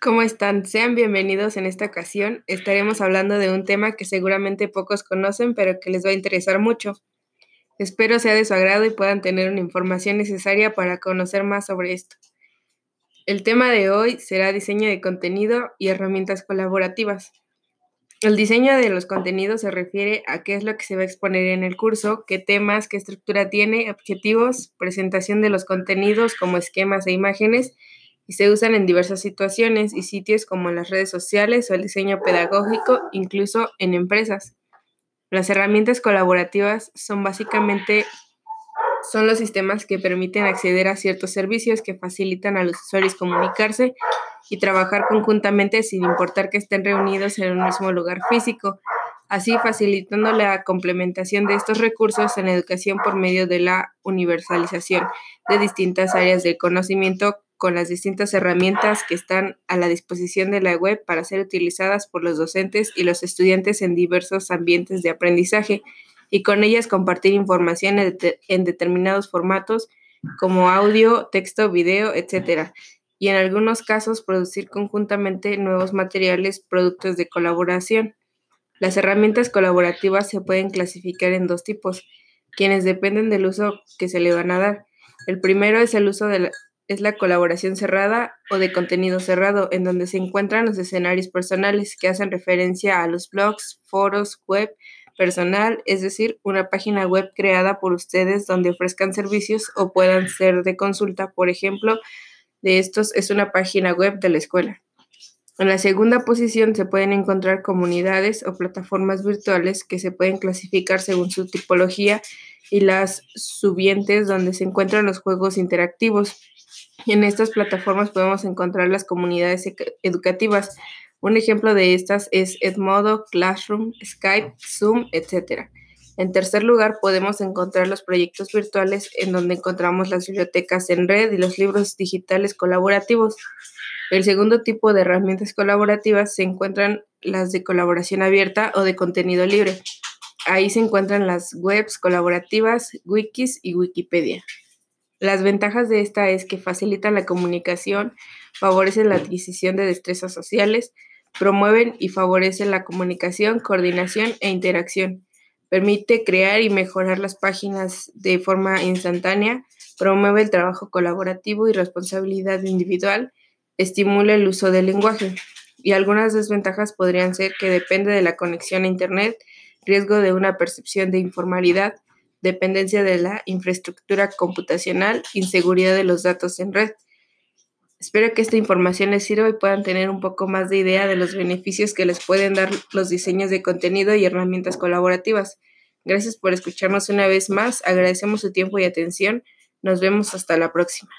¿Cómo están? Sean bienvenidos en esta ocasión. Estaremos hablando de un tema que seguramente pocos conocen, pero que les va a interesar mucho. Espero sea de su agrado y puedan tener una información necesaria para conocer más sobre esto. El tema de hoy será diseño de contenido y herramientas colaborativas. El diseño de los contenidos se refiere a qué es lo que se va a exponer en el curso, qué temas, qué estructura tiene, objetivos, presentación de los contenidos como esquemas e imágenes y se usan en diversas situaciones y sitios como las redes sociales o el diseño pedagógico, incluso en empresas. Las herramientas colaborativas son básicamente son los sistemas que permiten acceder a ciertos servicios que facilitan a los usuarios comunicarse y trabajar conjuntamente sin importar que estén reunidos en un mismo lugar físico, así facilitando la complementación de estos recursos en la educación por medio de la universalización de distintas áreas del conocimiento con las distintas herramientas que están a la disposición de la web para ser utilizadas por los docentes y los estudiantes en diversos ambientes de aprendizaje y con ellas compartir información en, determinados formatos como audio, texto, video, etc. Y en algunos casos producir conjuntamente nuevos materiales, productos de colaboración. Las herramientas colaborativas se pueden clasificar en dos tipos, quienes dependen del uso que se le van a dar. El primero es el uso de la, es la colaboración cerrada o de contenido cerrado, en donde se encuentran los escenarios personales que hacen referencia a los blogs, foros, web personal, es decir, una página web creada por ustedes donde ofrezcan servicios o puedan ser de consulta. Por ejemplo, de estos es una página web de la escuela. En la segunda posición se pueden encontrar comunidades o plataformas virtuales que se pueden clasificar según su tipología y las subientes donde se encuentran los juegos interactivos. En estas plataformas podemos encontrar las comunidades educativas. Un ejemplo de estas es Edmodo, Classroom, Skype, Zoom, etc. En tercer lugar, podemos encontrar los proyectos virtuales en donde encontramos las bibliotecas en red y los libros digitales colaborativos. El segundo tipo de herramientas colaborativas se encuentran las de colaboración abierta o de contenido libre. Ahí se encuentran las webs colaborativas, wikis y Wikipedia. Las ventajas de esta es que facilitan la comunicación, favorecen la adquisición de destrezas sociales, promueven y favorecen la comunicación, coordinación e interacción. Permite crear y mejorar las páginas de forma instantánea, promueve el trabajo colaborativo y responsabilidad individual, estimula el uso del lenguaje. Y algunas desventajas podrían ser que depende de la conexión a Internet, riesgo de una percepción de informalidad, dependencia de la infraestructura computacional, inseguridad de los datos en red. Espero que esta información les sirva y puedan tener un poco más de idea de los beneficios que les pueden dar los diseños de contenido y herramientas colaborativas. Gracias por escucharnos una vez más, agradecemos su tiempo y atención. Nos vemos hasta la próxima.